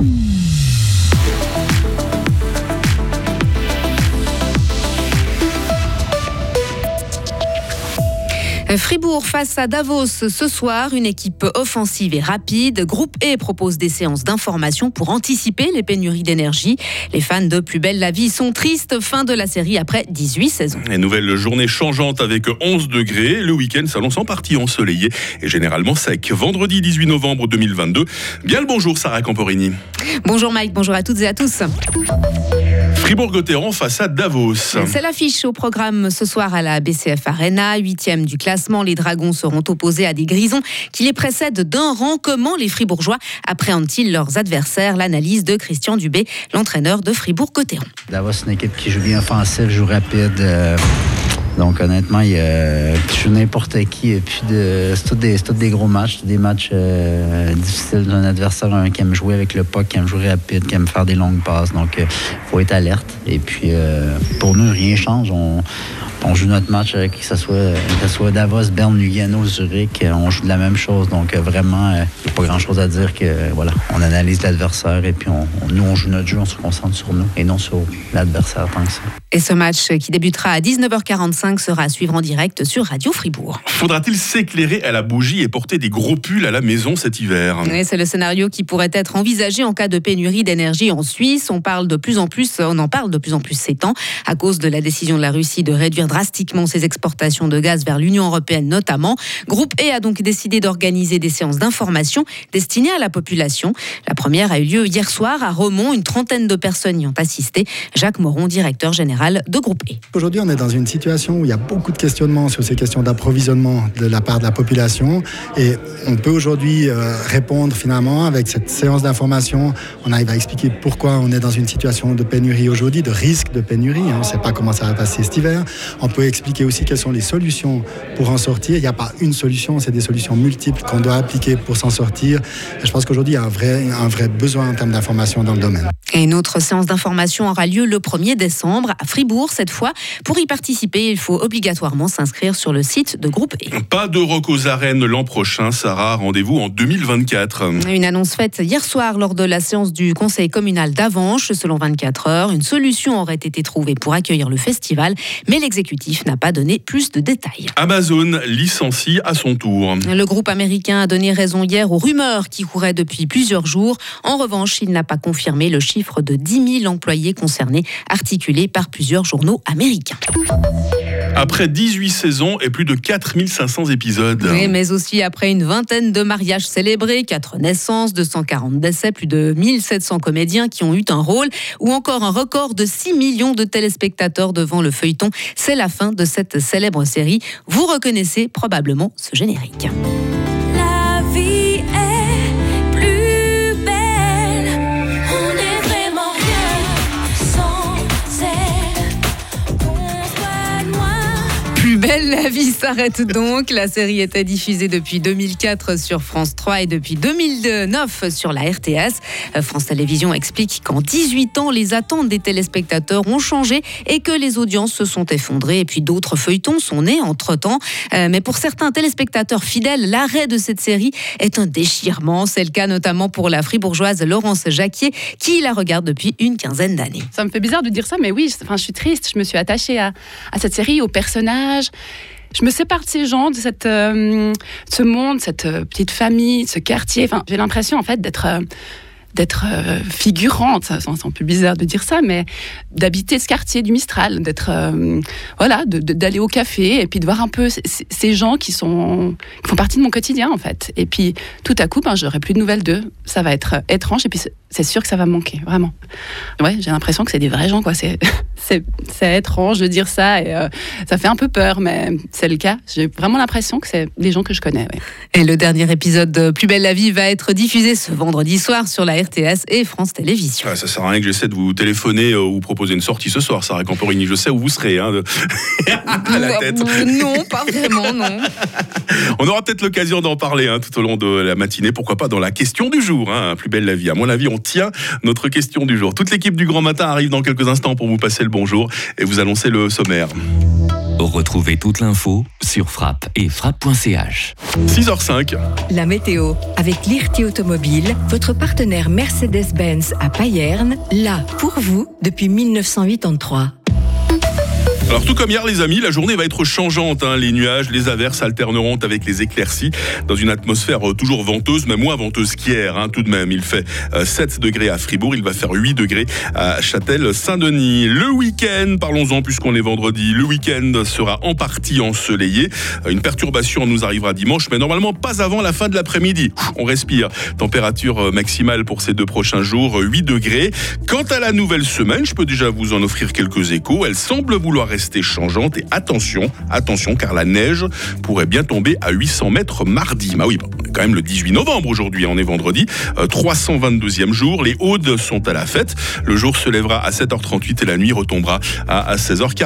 Mm-hmm. Fribourg face à Davos ce soir, une équipe offensive et rapide. Groupe E propose des séances d'information pour anticiper les pénuries d'énergie. Les fans de Plus belle la vie sont tristes. Fin de la série après 18 saisons. Une nouvelle journée changeante avec 11 degrés. Le week-end s'annonce en partie ensoleillé et généralement sec. Vendredi 18 novembre 2022. Bien le bonjour Sarah Camporini. Bonjour Mike, bonjour à toutes et à tous. Fribourg-Gotteron face à Davos. C'est l'affiche au programme ce soir à la BCF Arena. Huitième du classement, les Dragons seront opposés à des Grisons qui les précèdent d'un rang. Comment les Fribourgeois appréhendent-ils leurs adversaires? L'analyse de Christian Dubé, l'entraîneur de Fribourg-Gotteron. Davos, c'est une équipe qui joue bien offensif, joue rapide. Euh, donc honnêtement, il y a je n'importe qui. Et puis c'est tous des, des, gros matchs, des matchs euh, difficiles d'un adversaire qui aime jouer avec le puck, qui aime jouer rapide, qui aime faire des longues passes. Donc il faut être alerte. Et puis euh, pour nous, rien change. On, on joue notre match, avec que ce soit, soit Davos, Berne, Lugano, Zurich, on joue de la même chose. Donc vraiment, il n'y a pas grand-chose à dire que voilà, on analyse l'adversaire et puis on, nous, on joue notre jeu, on se concentre sur nous et non sur l'adversaire tant que ça. Et ce match qui débutera à 19h45 sera à suivre en direct sur Radio Fribourg. Faudra-t-il s'éclairer à la bougie et porter des gros pulls à la maison cet hiver? C'est le scénario qui pourrait être envisagé en cas de pénurie d'énergie en Suisse. On parle de plus en plus, on en parle de plus en plus ces temps à cause de la décision de la Russie de réduire drastiquement ses exportations de gaz vers l'Union européenne notamment. Groupe E a donc décidé d'organiser des séances d'information destinées à la population. La première a eu lieu hier soir à Romont. Une trentaine de personnes y ont assisté. Jacques Moron, directeur général de Groupe E. Aujourd'hui, on est dans une situation où il y a beaucoup de questionnements sur ces questions d'approvisionnement de la part de la population. Et on peut aujourd'hui euh, répondre finalement avec cette séance d'information. On arrive à expliquer pourquoi on est dans une situation de pénurie aujourd'hui, de risque de pénurie. On ne sait pas comment ça va passer cet hiver. On peut expliquer aussi quelles sont les solutions pour en sortir. Il n'y a pas une solution, c'est des solutions multiples qu'on doit appliquer pour s'en sortir. Et je pense qu'aujourd'hui, il y a un vrai, un vrai besoin en termes d'information dans le domaine. Et une autre séance d'information aura lieu le 1er décembre à Fribourg cette fois. Pour y participer, il faut obligatoirement s'inscrire sur le site de Groupe E. Pas de rock aux arènes l'an prochain, Sarah. Rendez-vous en 2024. Une annonce faite hier soir lors de la séance du conseil communal d'Avanche. Selon 24 heures, une solution aurait été trouvée pour accueillir le festival, mais l'exécutif n'a pas donné plus de détails. Amazon licencie à son tour. Le groupe américain a donné raison hier aux rumeurs qui couraient depuis plusieurs jours. En revanche, il n'a pas confirmé le chiffre de 10 000 employés concernés, articulé par plusieurs journaux américains. Après 18 saisons et plus de 4500 épisodes. Oui, mais aussi après une vingtaine de mariages célébrés, 4 naissances, 240 décès, plus de 1700 comédiens qui ont eu un rôle, ou encore un record de 6 millions de téléspectateurs devant le feuilleton. C'est la fin de cette célèbre série. Vous reconnaissez probablement ce générique. La vie s'arrête donc. La série était diffusée depuis 2004 sur France 3 et depuis 2009 sur la RTS. France Télévisions explique qu'en 18 ans, les attentes des téléspectateurs ont changé et que les audiences se sont effondrées. Et puis d'autres feuilletons sont nés entre-temps. Euh, mais pour certains téléspectateurs fidèles, l'arrêt de cette série est un déchirement. C'est le cas notamment pour la fribourgeoise Laurence Jacquier qui la regarde depuis une quinzaine d'années. Ça me fait bizarre de dire ça, mais oui, enfin, je suis triste. Je me suis attachée à, à cette série, aux personnages je me sépare de ces gens, de cette, euh, ce monde, cette euh, petite famille, ce quartier. Enfin, j'ai l'impression en fait d'être euh, figurante, c'est un peu bizarre de dire ça, mais d'habiter ce quartier du Mistral, d'être voilà, d'aller au café et puis de voir un peu ces gens qui sont qui font partie de mon quotidien en fait. Et puis tout à coup, ben j'aurai plus de nouvelles d'eux. Ça va être étrange et puis c'est sûr que ça va me manquer, vraiment. Ouais, j'ai l'impression que c'est des vrais gens, quoi. C'est, c'est, étrange de dire ça et euh, ça fait un peu peur, mais c'est le cas. J'ai vraiment l'impression que c'est des gens que je connais. Et le dernier épisode de Plus belle la vie va être diffusé ce vendredi soir sur la RTS et France Télévisions. Ah, ça sert à rien que j'essaie de vous téléphoner euh, ou vous proposer une sortie ce soir, Sarah Camporini. Je sais où vous serez. Hein, à la tête. Non, pas vraiment, non. On aura peut-être l'occasion d'en parler hein, tout au long de la matinée. Pourquoi pas dans la question du jour. Hein, Plus belle la vie. À mon avis, on tient notre question du jour. Toute l'équipe du Grand Matin arrive dans quelques instants pour vous passer le bonjour et vous annoncer le sommaire. Retrouvez toute l'info sur frappe et frappe.ch. 6h05. La météo, avec l'IRT Automobile, votre partenaire Mercedes-Benz à Payerne, là pour vous depuis 1983. Alors tout comme hier les amis, la journée va être changeante. hein. Les nuages, les averses alterneront avec les éclaircies dans une atmosphère euh, toujours venteuse, mais moins venteuse qu'hier. hein. Tout de même, il fait euh, 7 degrés à Fribourg, il va faire 8 degrés à Châtel-Saint-Denis. Le week-end, parlons-en puisqu'on est vendredi, le week-end sera en partie ensoleillé. Euh, Une perturbation nous arrivera dimanche, mais normalement pas avant la fin de l'après-midi. On respire. Température euh, maximale pour ces deux prochains jours, euh, 8 degrés. Quant à la nouvelle semaine, je peux déjà vous en offrir quelques échos. Elle semble vouloir changeante et attention, attention, car la neige pourrait bien tomber à 800 mètres mardi. Bah oui, bon, on est quand même le 18 novembre aujourd'hui, on est vendredi, euh, 322e jour. Les Audes sont à la fête. Le jour se lèvera à 7h38 et la nuit retombera à, à 16h40.